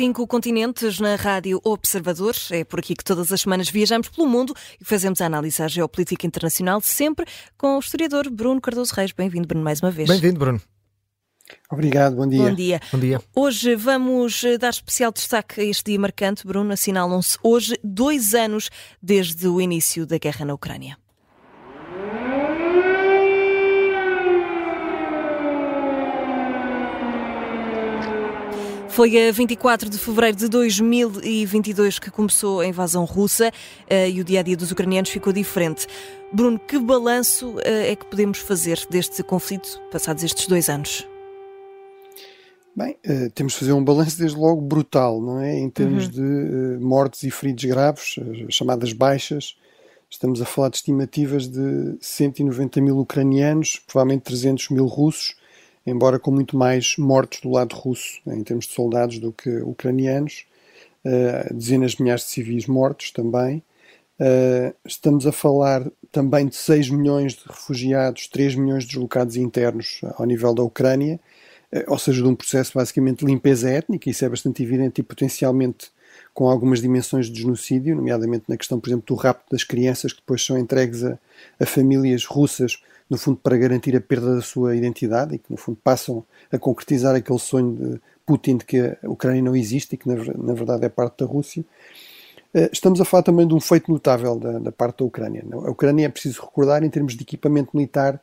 cinco continentes na Rádio Observador. É por aqui que todas as semanas viajamos pelo mundo e fazemos a análise à geopolítica internacional, sempre com o historiador Bruno Cardoso Reis. Bem-vindo, Bruno, mais uma vez. Bem-vindo, Bruno. Obrigado, bom dia. Bom dia. Bom dia. Hoje vamos eh, dar especial destaque a este dia marcante. Bruno, assinalam-se hoje dois anos desde o início da guerra na Ucrânia. Foi a 24 de fevereiro de 2022 que começou a invasão russa eh, e o dia a dia dos ucranianos ficou diferente. Bruno, que balanço eh, é que podemos fazer deste conflito passados estes dois anos? Bem, uh, temos de fazer um balanço desde logo brutal, não é? Em termos uhum. de mortes e feridos graves, chamadas baixas. Estamos a falar de estimativas de 190 mil ucranianos, provavelmente 300 mil russos embora com muito mais mortos do lado russo, em termos de soldados, do que ucranianos, uh, dezenas de milhares de civis mortos também. Uh, estamos a falar também de 6 milhões de refugiados, 3 milhões de deslocados internos ao nível da Ucrânia, uh, ou seja, de um processo basicamente de limpeza étnica, isso é bastante evidente e potencialmente com algumas dimensões de genocídio, nomeadamente na questão, por exemplo, do rapto das crianças que depois são entregues a, a famílias russas no fundo para garantir a perda da sua identidade e que no fundo passam a concretizar aquele sonho de Putin de que a Ucrânia não existe e que na, verdade é parte da Rússia. Eh, estamos a falar também de um feito notável da, da, parte da Ucrânia. A Ucrânia é preciso recordar em termos de equipamento militar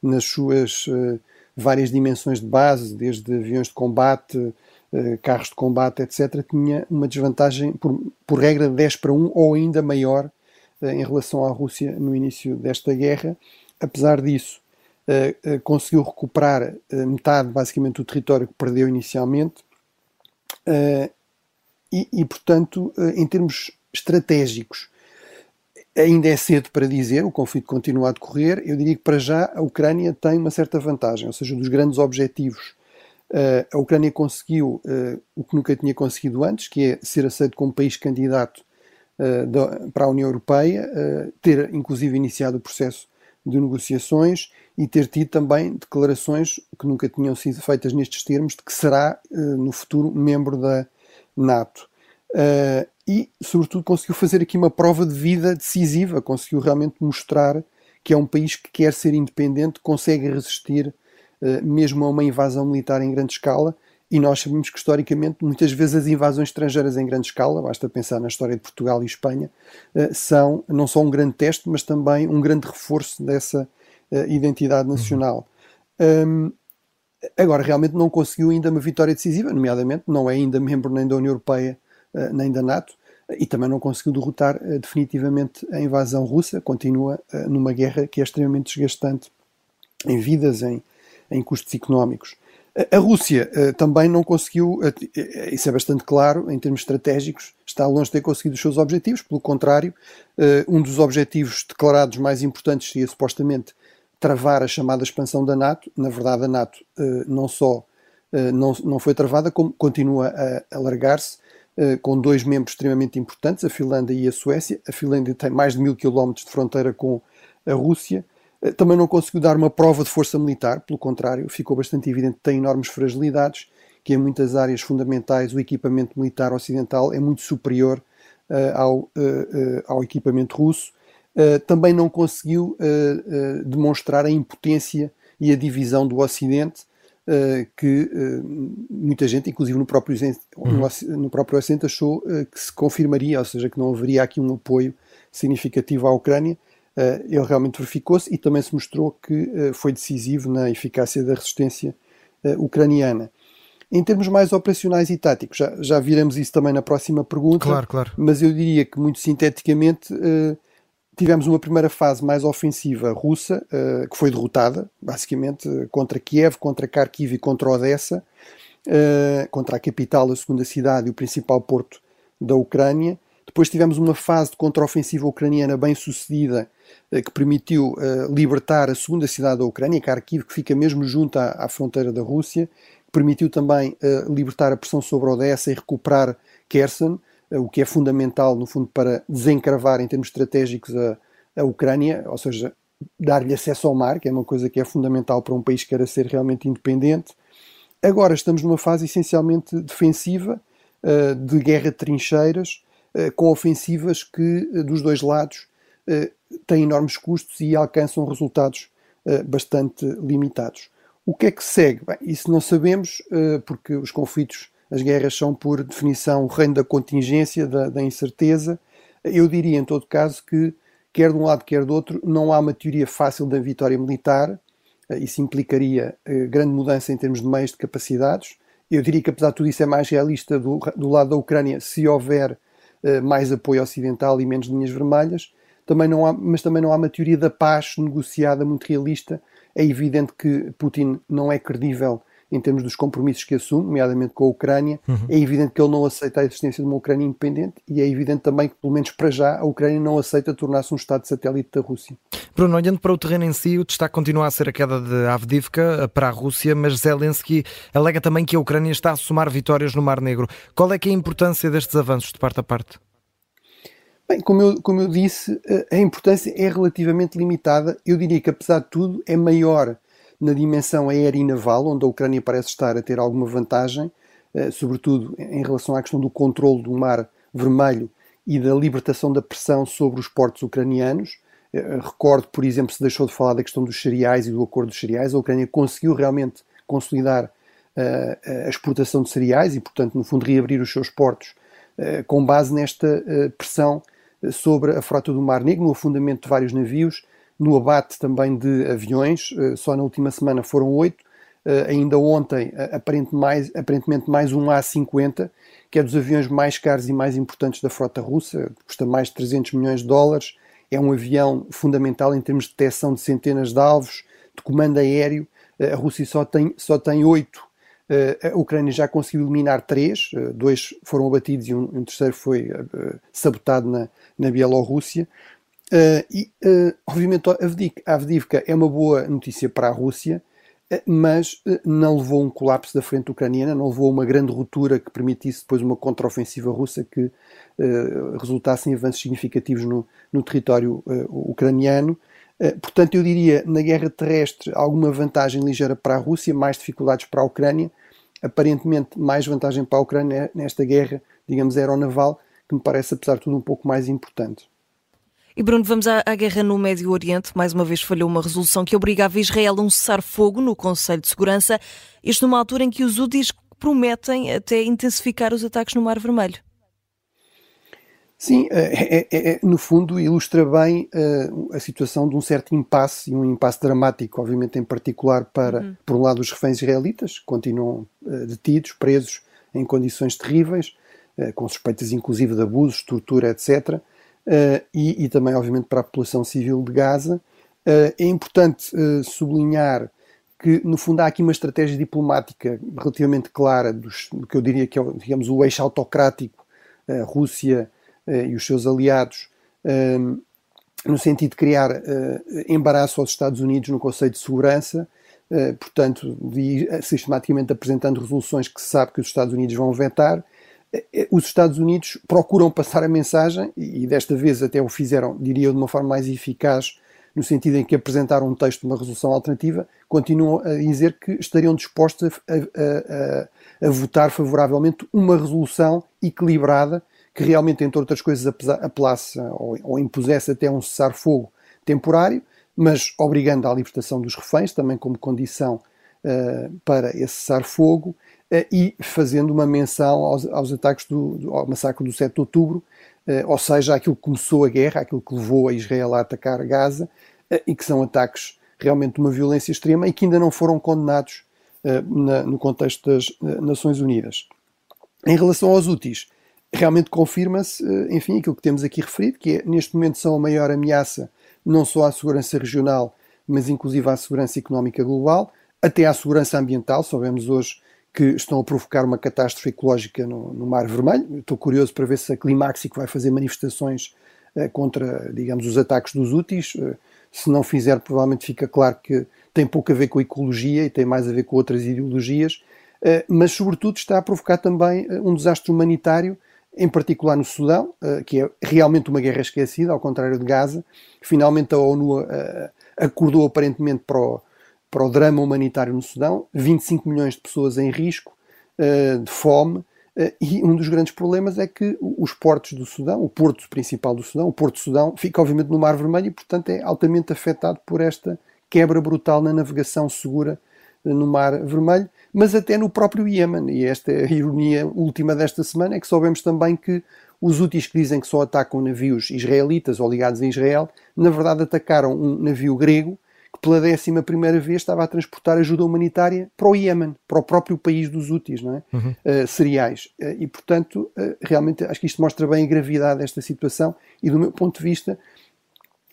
nas suas uh, várias dimensões de base, desde aviões de combate, uh, carros de combate, etc., tinha uma desvantagem por, por regra de 10 para 1 ou ainda maior em relação à Rússia no início desta guerra apesar disso, uh, uh, conseguiu recuperar uh, metade, basicamente, do território que perdeu inicialmente. E, e, portanto, em termos estratégicos, ainda é cedo para dizer, o conflito continua a decorrer. Eu diria que, para já, a Ucrânia tem uma certa vantagem, ou seja, dos grandes objetivos. a Ucrânia conseguiu o que nunca tinha conseguido antes, que é ser aceito como país candidato para a União Europeia, ter inclusive iniciado o processo de negociações e ter tido também declarações que nunca tinham sido feitas nestes termos de que será uh, no futuro membro da NATO. Uh, e, sobretudo, conseguiu fazer aqui uma prova de vida decisiva, conseguiu realmente mostrar que é um país que quer ser independente, consegue resistir uh, mesmo a uma invasão militar em grande escala e nós sabemos que, historicamente, muitas vezes as invasões estrangeiras em grande escala, basta pensar na história de Portugal e Espanha, eh, são não só um grande teste, mas também um grande reforço dessa eh, identidade nacional. Uhum. Um, agora, realmente não conseguiu ainda uma vitória decisiva, nomeadamente não é ainda membro nem da União Europeia eh, nem da NATO, e também não conseguiu derrotar definitivamente a invasão russa, continua numa guerra que é extremamente desgastante em vidas, em, em custos económicos. A Rússia uh, também não conseguiu, uh, isso é bastante claro, em termos estratégicos, está longe de ter conseguido os seus objetivos, pelo contrário, uh, um dos objetivos declarados mais importantes seria supostamente travar a chamada expansão da NATO. Na verdade, a NATO não só não, não foi travada, como continua a alargar-se, com dois membros extremamente importantes, a Finlândia e a Suécia. A Finlândia tem mais de mil quilómetros de fronteira com a Rússia. Eh, também não conseguiu dar uma prova de força militar, pelo contrário, ficou bastante evidente que tem enormes fragilidades, que em muitas áreas fundamentais o equipamento militar ocidental é muito superior uh, ao, uh, uh, ao equipamento russo. também não conseguiu demonstrar a impotência e a divisão do Ocidente, que muita gente, inclusive no próprio, uhum. no próprio Ocidente, achou que se confirmaria, ou seja, que não haveria aqui um apoio significativo à Ucrânia ele realmente verificou-se e também se mostrou que eh, foi decisivo na eficácia da resistência eh, ucraniana. Em termos mais operacionais e táticos, já, já viremos isso também na próxima pergunta, claro, claro. mas eu diria que, muito sinteticamente, tivemos uma primeira fase mais ofensiva russa, que foi derrotada, basicamente, contra Kiev, contra Kharkiv e contra Odessa, contra a capital, a segunda cidade e o principal porto da Ucrânia. Depois tivemos uma fase de contraofensiva ucraniana bem sucedida, eh, que permitiu uh, libertar a segunda cidade da Ucrânia, Kharkiv, que fica mesmo junto à, à fronteira da Rússia, permitiu também uh, libertar a pressão sobre Odessa e recuperar Kherson, o que é fundamental, no fundo, para desencravar em termos estratégicos a, a Ucrânia, ou seja, dar-lhe acesso ao mar, que é uma coisa que é fundamental para um país que queira ser realmente independente. Agora estamos numa fase essencialmente defensiva, de guerra de trincheiras, com ofensivas que, dos dois lados, têm enormes custos e alcançam resultados bastante limitados. O que é que segue? Bem, isso não sabemos, porque os conflitos, as guerras são, por definição, o reino da contingência, da, da incerteza. Eu diria, em todo caso, que quer de um lado, quer do outro, não há uma teoria fácil da vitória militar. Isso implicaria grande mudança em termos de meios de capacidades. Eu diria que, apesar de tudo isso, é mais realista do, do lado da Ucrânia se houver mais apoio ocidental e menos linhas vermelhas. Também não há, mas também não há uma teoria da paz negociada muito realista. É evidente que Putin não é credível em termos dos compromissos que assume, nomeadamente com a Ucrânia. Uhum. É evidente que ele não aceita a existência de uma Ucrânia independente e é evidente também que, pelo menos para já, a Ucrânia não aceita tornar-se um Estado satélite da Rússia. Bruno, olhando para o terreno em si, o destaque continua a ser a queda de Avdivka para a Rússia, mas Zelensky alega também que a Ucrânia está a somar vitórias no Mar Negro. Qual é que é a importância destes avanços de parte a parte? Bem, como eu, como eu disse, a importância é relativamente limitada. Eu diria que, apesar de tudo, é maior na dimensão aérea e naval, onde a Ucrânia parece estar a ter alguma vantagem, eh, sobretudo em relação à questão do controle do Mar Vermelho e da libertação da pressão sobre os portos ucranianos. Eh, recordo, por exemplo, se deixou de falar da questão dos cereais e do acordo dos cereais. A Ucrânia conseguiu realmente consolidar eh, a exportação de cereais e, portanto, no fundo, reabrir os seus portos com base nesta pressão sobre a frota do Mar Negro, no afundamento de vários navios no abate também de aviões, eh, só na última semana foram oito, eh, ainda ontem aparentemente mais, aparentemente mais um A-50, que é dos aviões mais caros e mais importantes da frota russa, custa mais de 300 milhões de dólares, é um avião fundamental em termos de detecção de centenas de alvos, de comando aéreo, eh, a Rússia só tem, só tem oito, a Ucrânia já conseguiu eliminar três, dois foram abatidos e um, um terceiro foi sabotado na, na Bielorrússia. Uh, e, uh, obviamente, a Avdivka é uma boa notícia para a Rússia, uh, mas não levou um colapso da frente ucraniana, não levou uma grande ruptura que permitisse depois uma contraofensiva russa que resultasse em avanços significativos no, no território ucraniano. Portanto, eu diria, na guerra terrestre, alguma vantagem ligeira para a Rússia, mais dificuldades para a Ucrânia, aparentemente mais vantagem para a Ucrânia nesta guerra, digamos, aeronaval, que me parece, apesar de tudo, um pouco mais importante. E Bruno, vamos à, à, guerra no Médio Oriente. Mais uma vez falhou uma resolução que obrigava Israel a um cessar-fogo no Conselho de Segurança, isto numa altura em que os úteis prometem até intensificar os ataques no Mar Vermelho. Sim, é, é, é, no fundo ilustra bem uh, a situação de um certo impasse, e um impasse dramático, obviamente em particular para, uhum. por um lado, os reféns israelitas, que continuam uh, detidos, presos em condições terríveis, uh, com suspeitas inclusive de abusos, tortura, etc., e, e, também, obviamente, para a população civil de Gaza. É importante sublinhar que, no fundo, há aqui uma estratégia diplomática relativamente clara dos, do que eu diria que é, digamos, o eixo autocrático, Rússia e os seus aliados, no sentido de criar embaraço aos Estados Unidos no Conselho de Segurança, portanto, de, sistematicamente apresentando resoluções que se sabe que os Estados Unidos vão vetar, os Estados Unidos procuram passar a mensagem, e desta vez até o fizeram, diria eu, de uma forma mais eficaz, no sentido em que apresentaram um texto de uma resolução alternativa, continuam a dizer que estariam dispostos a, a, a, a votar favoravelmente uma resolução equilibrada que realmente, entre outras coisas, apelasse ou, ou impusesse até um cessar-fogo temporário, mas obrigando à libertação dos reféns, também como condição uh, para esse cessar-fogo, eh, e fazendo uma menção aos, aos ataques do, do, ao massacre do 7 de outubro, eh, ou seja, aquilo que começou a guerra, aquilo que levou a Israel a atacar Gaza, e que são ataques realmente de uma violência extrema e que ainda não foram condenados na, no contexto das Nações Unidas. Em relação aos úteis, realmente confirma-se, enfim, aquilo que temos aqui referido, que é, neste momento são a maior ameaça não só à segurança regional, mas inclusive à segurança económica global, até à segurança ambiental. Sabemos hoje que estão a provocar uma catástrofe ecológica no, no Mar Vermelho. Estou curioso para ver se a Climaxic vai fazer manifestações uh, contra, digamos, os ataques dos úteis. Uh, se não fizer, provavelmente fica claro que tem pouco a ver com a ecologia e tem mais a ver com outras ideologias, uh, mas sobretudo está a provocar também um desastre humanitário, em particular no Sudão, que é realmente uma guerra esquecida, ao contrário de Gaza. Finalmente a ONU acordou aparentemente para o, para o drama humanitário no Sudão, 25 milhões de pessoas em risco uh, de fome, e um dos grandes problemas é que os portos do Sudão, o porto principal do Sudão, o Porto do Sudão, fica obviamente no Mar Vermelho e, portanto, é altamente afetado por esta quebra brutal na navegação segura no Mar Vermelho, mas até no próprio Iêmen. E esta é a ironia última desta semana, é que soubemos também que os úteis que dizem que só atacam navios israelitas ou ligados a Israel, na verdade atacaram um navio grego que pela décima primeira vez estava a transportar ajuda humanitária para o Iémen, para o próprio país dos úteis, não é? Uhum. Uh, cereais. Uh, e, portanto, uh, realmente acho que isto mostra bem a gravidade desta situação e, do meu ponto de vista,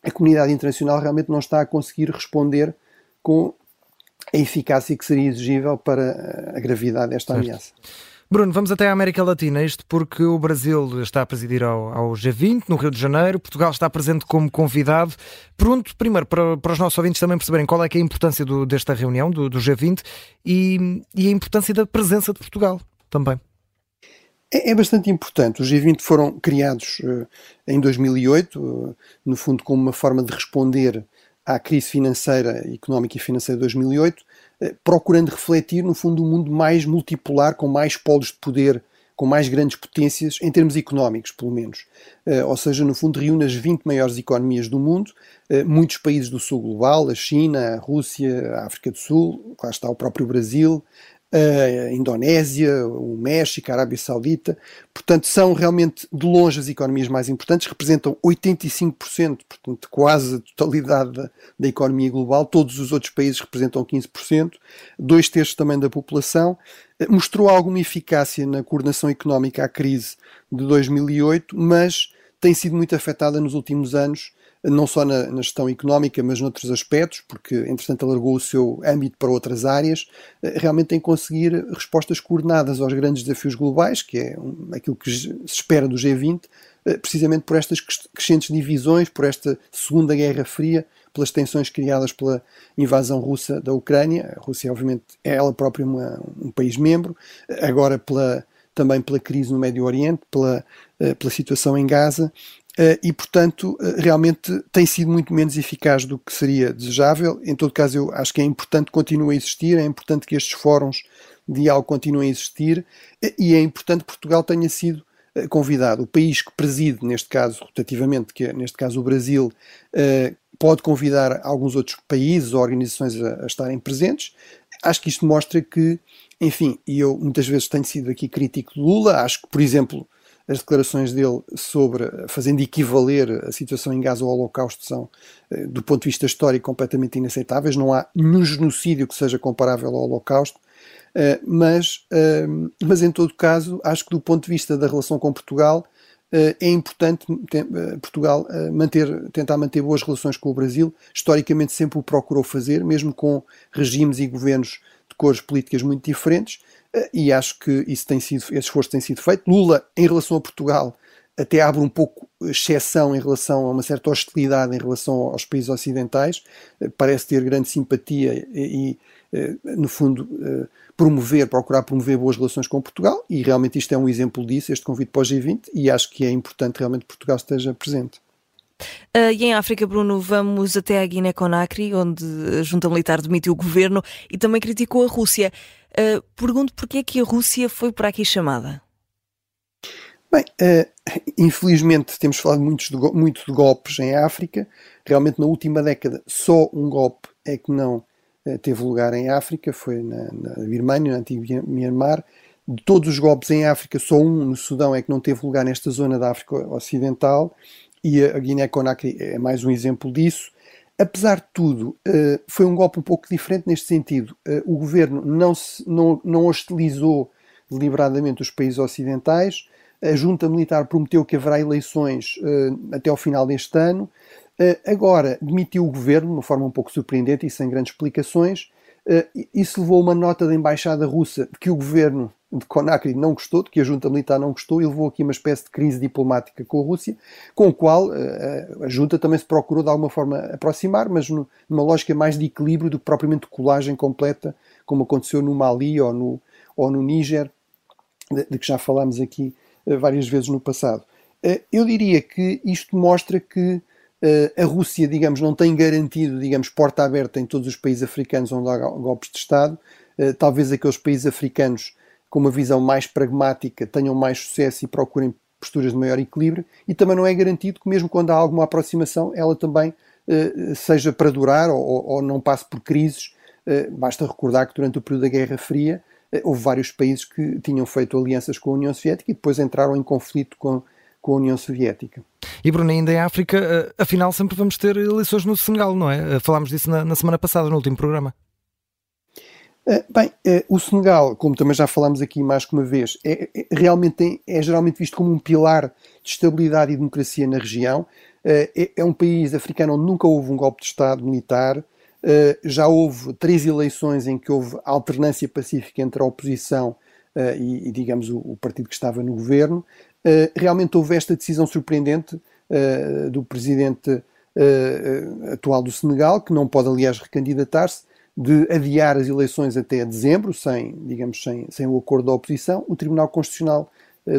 a comunidade internacional realmente não está a conseguir responder com a eficácia que seria exigível para a gravidade desta certo. ameaça. Bruno, vamos até à América Latina, isto porque o Brasil está a presidir ao, ao, G20, no Rio de Janeiro, Portugal está presente como convidado. Pergunto primeiro para, para os nossos ouvintes também perceberem qual é, é a importância do, desta reunião, do, do G20, e, e, a importância da presença de Portugal também. É, é bastante importante. Os G20 foram criados uh, em 2008, uh, eh, no fundo como uma forma de responder à crise financeira, económica e financeira de 2008, eh, procurando refletir, no fundo, um mundo mais multipolar, com mais polos de poder, com mais grandes potências, em termos económicos, pelo menos. Eh, ou seja, no fundo, reúne as 20 maiores economias do mundo, eh, muitos países do sul global, a China, a Rússia, a África do Sul, lá está o próprio Brasil, a Indonésia, o México, a Arábia Saudita. Portanto, são realmente de longe as economias mais importantes, representam 85%, portanto, quase a totalidade da, da economia global. Todos os outros países representam 15%, dois terços também da população. Mostrou alguma eficácia na coordenação económica à crise de 2008, mas tem sido muito afetada nos últimos anos não só na, na, gestão económica, mas noutros aspectos, porque entretanto alargou o seu âmbito para outras áreas, eh, realmente tem que conseguir respostas coordenadas aos grandes desafios globais, que é aquilo que se espera do G20, eh, precisamente por estas crescentes divisões, por esta Segunda Guerra Fria, pelas tensões criadas pela invasão russa da Ucrânia. A Rússia, obviamente, é ela própria uma, um país membro, agora pela também pela crise no Médio Oriente, pela, eh, pela situação em Gaza e, portanto, uh, realmente tem sido muito menos eficaz do que seria desejável. Em todo caso, eu acho que é importante que continue a existir, é importante que estes fóruns de diálogo continuem a existir uh, e é importante que Portugal tenha sido convidado. O país que preside, neste caso, rotativamente, que é, neste caso o Brasil, pode convidar alguns outros países ou organizações a, a estarem presentes. Acho que isto mostra que, enfim, e eu muitas vezes tenho sido aqui crítico de Lula, acho que, por exemplo, as declarações dele sobre, fazendo equivaler a situação em Gaza ao Holocausto, são, eh, do ponto de vista histórico, completamente inaceitáveis. Não há nenhum genocídio que seja comparável ao Holocausto. Eh, mas, eh, mas, em todo caso, acho que do ponto de vista da relação com Portugal, é importante Portugal manter, tentar manter boas relações com o Brasil. Historicamente sempre o procurou fazer, mesmo com regimes e governos de cores políticas muito diferentes e acho que isso tem sido, esse esforço tem sido feito. Lula, em relação a Portugal, até abre um pouco exceção em relação a uma certa hostilidade em relação aos países ocidentais, parece ter grande simpatia e, e no fundo, promover, procurar promover boas relações com Portugal, e realmente isto é um exemplo disso, este convite para o G20, e acho que é importante realmente que Portugal esteja presente. Uh, e em África, Bruno, vamos até a Guiné-Conakry, onde a junta militar demitiu o governo e também criticou a Rússia. Uh, pergunto porquê é que a Rússia foi por aqui chamada? Bem, uh, infelizmente temos falado muito de, muito de golpes em África. Realmente, na última década, só um golpe é que não teve lugar em África, foi na, na Birmânia, na antiga Myanmar. De todos os golpes em África, só um no Sudão é que não teve lugar nesta zona da África Ocidental e a Guiné-Conakry é mais um exemplo disso. Apesar de tudo, eh, foi um golpe um pouco diferente neste sentido. Eh, o governo não, se, não, não hostilizou deliberadamente os países ocidentais. A junta militar prometeu que haverá eleições eh, até ao final deste ano. Agora demitiu o governo de uma forma um pouco surpreendente e sem grandes explicações. Isso levou uma nota da embaixada russa que o governo de Conakry não gostou, de que a junta militar não gostou, e levou aqui uma espécie de crise diplomática com a Rússia, com o qual uh, a junta também se procurou de alguma forma aproximar, mas numa lógica mais de equilíbrio do que propriamente colagem completa, como aconteceu no Mali ou no, ou no Níger, de, que já falámos aqui várias vezes no passado. Eu diria que isto mostra que a Rússia, digamos, não tem garantido, digamos, porta aberta em todos os países africanos onde há golpes de Estado. Talvez aqueles países africanos com uma visão mais pragmática tenham mais sucesso e procurem posturas de maior equilíbrio, e também não é garantido que, mesmo quando há alguma aproximação, ela também uh, seja para durar ou, ou, não passe por crises. Basta recordar que durante o período da Guerra Fria houve vários países que tinham feito alianças com a União Soviética e depois entraram em conflito com, com a União Soviética. E Bruno, ainda em África, afinal sempre vamos ter eleições no Senegal, não é? Falámos disso na, na semana passada, no último programa. Eh, bem, eh, o Senegal, como também já falámos aqui mais que uma vez, é, é realmente é, é, geralmente visto como um pilar de estabilidade e democracia na região. Eh, é, é, um país africano onde nunca houve um golpe de Estado militar. já houve três eleições em que houve alternância pacífica entre a oposição e, e, digamos, o, o, partido que estava no governo. Realmente houve esta decisão surpreendente do presidente atual do Senegal, que não pode, aliás, recandidatar-se, de adiar as eleições até dezembro, sem, digamos, sem, sem o acordo da oposição. O Tribunal Constitucional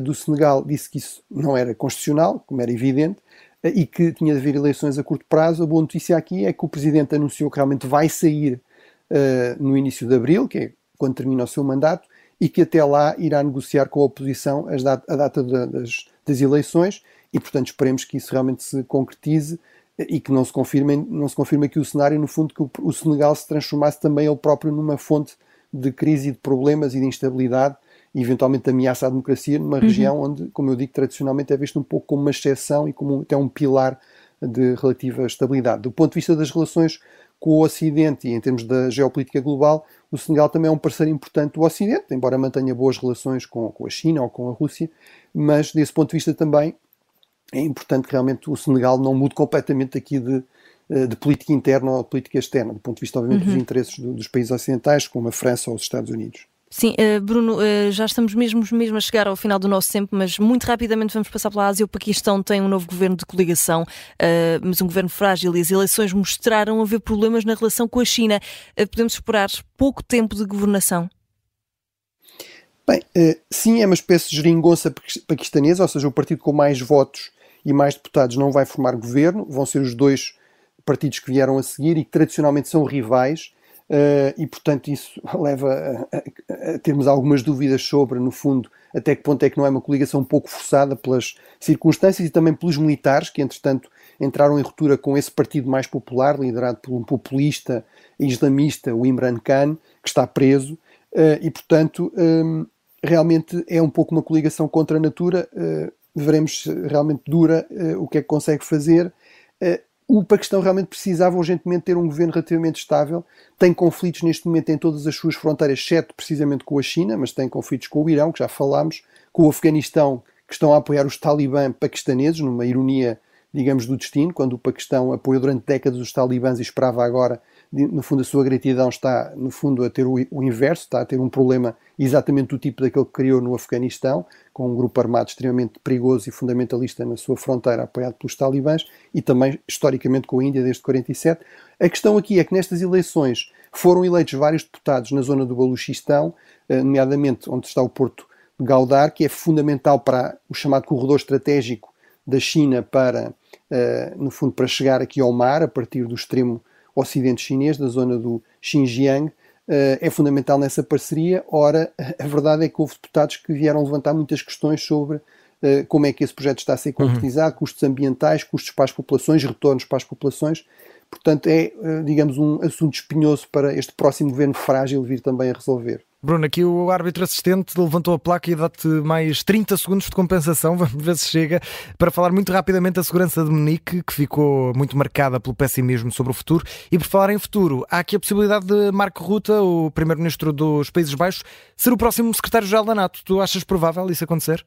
do Senegal disse que isso não era constitucional, como era evidente, e que tinha de haver eleições a curto prazo. A boa notícia aqui é que o Presidente anunciou que realmente vai sair uh, no início de abril, que é quando termina o seu mandato, e que até lá irá negociar com a oposição dat a data das, das eleições, e portanto esperemos que isso realmente se concretize e que não se confirme, não se confirme aqui o cenário, no fundo, que o, o Senegal se transformasse também ele próprio numa fonte de crise e de problemas e de instabilidade e eventualmente ameaça à democracia numa uhum. região onde, como eu digo, tradicionalmente é visto um pouco como uma exceção e como até um pilar de relativa estabilidade. Do ponto de vista das relações com o Ocidente e em termos da geopolítica global, o Senegal também é um parceiro importante do Ocidente, embora mantenha boas relações com, com a China ou com a Rússia, mas desse ponto de vista também é importante que realmente o Senegal não mude completamente aqui de, eh, de política interna ou de política externa, do ponto de vista, obviamente, uhum. dos interesses do, dos países ocidentais, como a França ou os Estados Unidos. Sim, uh, Bruno, uh, já estamos mesmo, mesmo a chegar ao final do nosso tempo, mas muito rapidamente vamos passar pela Ásia. O Paquistão tem um novo governo de coligação, uh, mas um governo frágil e as eleições mostraram haver problemas na relação com a China. podemos esperar pouco tempo de governação? Bem, sim, é uma espécie de geringonça paquistanesa, ou seja, o partido com mais votos e mais deputados não vai formar governo, vão ser os dois partidos que vieram a seguir e que tradicionalmente são rivais, uh, e portanto isso leva a, a, a, termos algumas dúvidas sobre, no fundo, até que ponto é que não é uma coligação um pouco forçada pelas circunstâncias e também pelos militares, que entretanto entraram em ruptura com esse partido mais popular, liderado por um populista islamista, o Imran Khan, que está preso, uh, e portanto. Um, realmente é um pouco uma coligação contra a natura. Uh, veremos se realmente dura o que é que consegue fazer. O Paquistão realmente precisava urgentemente ter um governo relativamente estável. Tem conflitos neste momento em todas as suas fronteiras, exceto precisamente com a China, mas tem conflitos com o Irão, que já falámos, com o Afeganistão, que estão a apoiar os talibã paquistaneses, numa ironia, digamos, do destino, quando o Paquistão apoiou durante décadas os talibãs e esperava agora no fundo, a sua gratidão está, no fundo, a ter o, o, inverso, está a ter um problema exatamente do tipo daquele que criou no Afeganistão, com um grupo armado extremamente perigoso e fundamentalista na sua fronteira, apoiado pelos talibãs, e também, historicamente, com a Índia desde 47. A questão aqui é que nestas eleições foram eleitos vários deputados na zona do Baluchistão, eh, nomeadamente onde está o porto de Gaudar, que é fundamental para o chamado corredor estratégico da China para, eh, no fundo, para chegar aqui ao mar, a partir do extremo ocidente chinês, da zona do Xinjiang, eh, é fundamental nessa parceria. Ora, a verdade é que houve deputados que vieram levantar muitas questões sobre eh, como é que esse projeto está a ser uhum. concretizado, uhum. custos ambientais, custos para as populações, retornos para as populações. Portanto, é, eh, digamos, um assunto espinhoso para este próximo governo frágil vir também a resolver. Bruno, aqui o árbitro assistente levantou a placa e dá-te mais 30 segundos de compensação, vamos ver se chega, para falar muito rapidamente da segurança de Munique, que ficou muito marcada pelo pessimismo sobre o futuro. E por falar em futuro, há aqui a possibilidade de Marco Ruta, o primeiro-ministro dos Países Baixos, ser o próximo secretário-geral da NATO. Tu achas provável isso acontecer?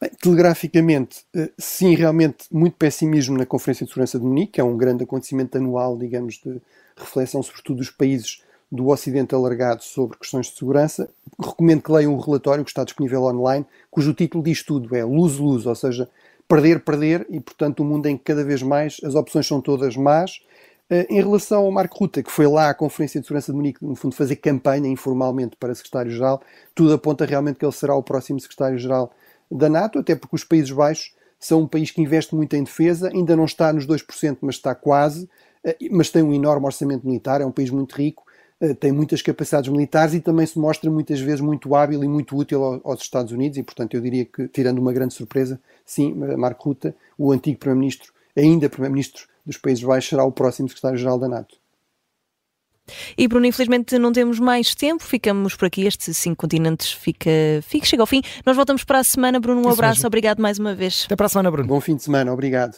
Bem, telegraficamente, eh, sim, realmente muito pessimismo na Conferência de Segurança de Munique, que é um grande acontecimento anual, digamos, de reflexão, sobretudo dos países do Ocidente alargado sobre questões de segurança. Recomendo que leiam o relatório que está disponível online, cujo título diz tudo: é luz-luz, ou seja, perder, perder, e portanto um mundo em que cada vez mais as opções são todas más. Eh, em relação ao Marco Ruta, que foi lá à Conferência de Segurança de Munique, no fundo, fazer campanha informalmente para secretário-geral, tudo aponta realmente que ele será o próximo secretário-geral da NATO, até porque os Países Baixos são um país que investe muito em defesa, ainda não está nos 2%, mas está quase, eh, mas tem um enorme orçamento militar, é um país muito rico tem muitas capacidades militares e também se mostra muitas vezes muito hábil e muito útil aos Estados Unidos e, portanto, eu diria que, tirando uma grande surpresa, sim, Marco Rutte, o antigo Primeiro-Ministro, ainda Primeiro-Ministro dos Países Baixos, será o próximo Secretário-Geral da NATO. E Bruno, infelizmente não temos mais tempo, ficamos por aqui, este cinco continentes fica, fica chega ao fim. Nós voltamos para a semana, Bruno, um Isso abraço, mesmo. obrigado mais uma vez. Até para a semana, Bruno. Bom fim de semana, obrigado.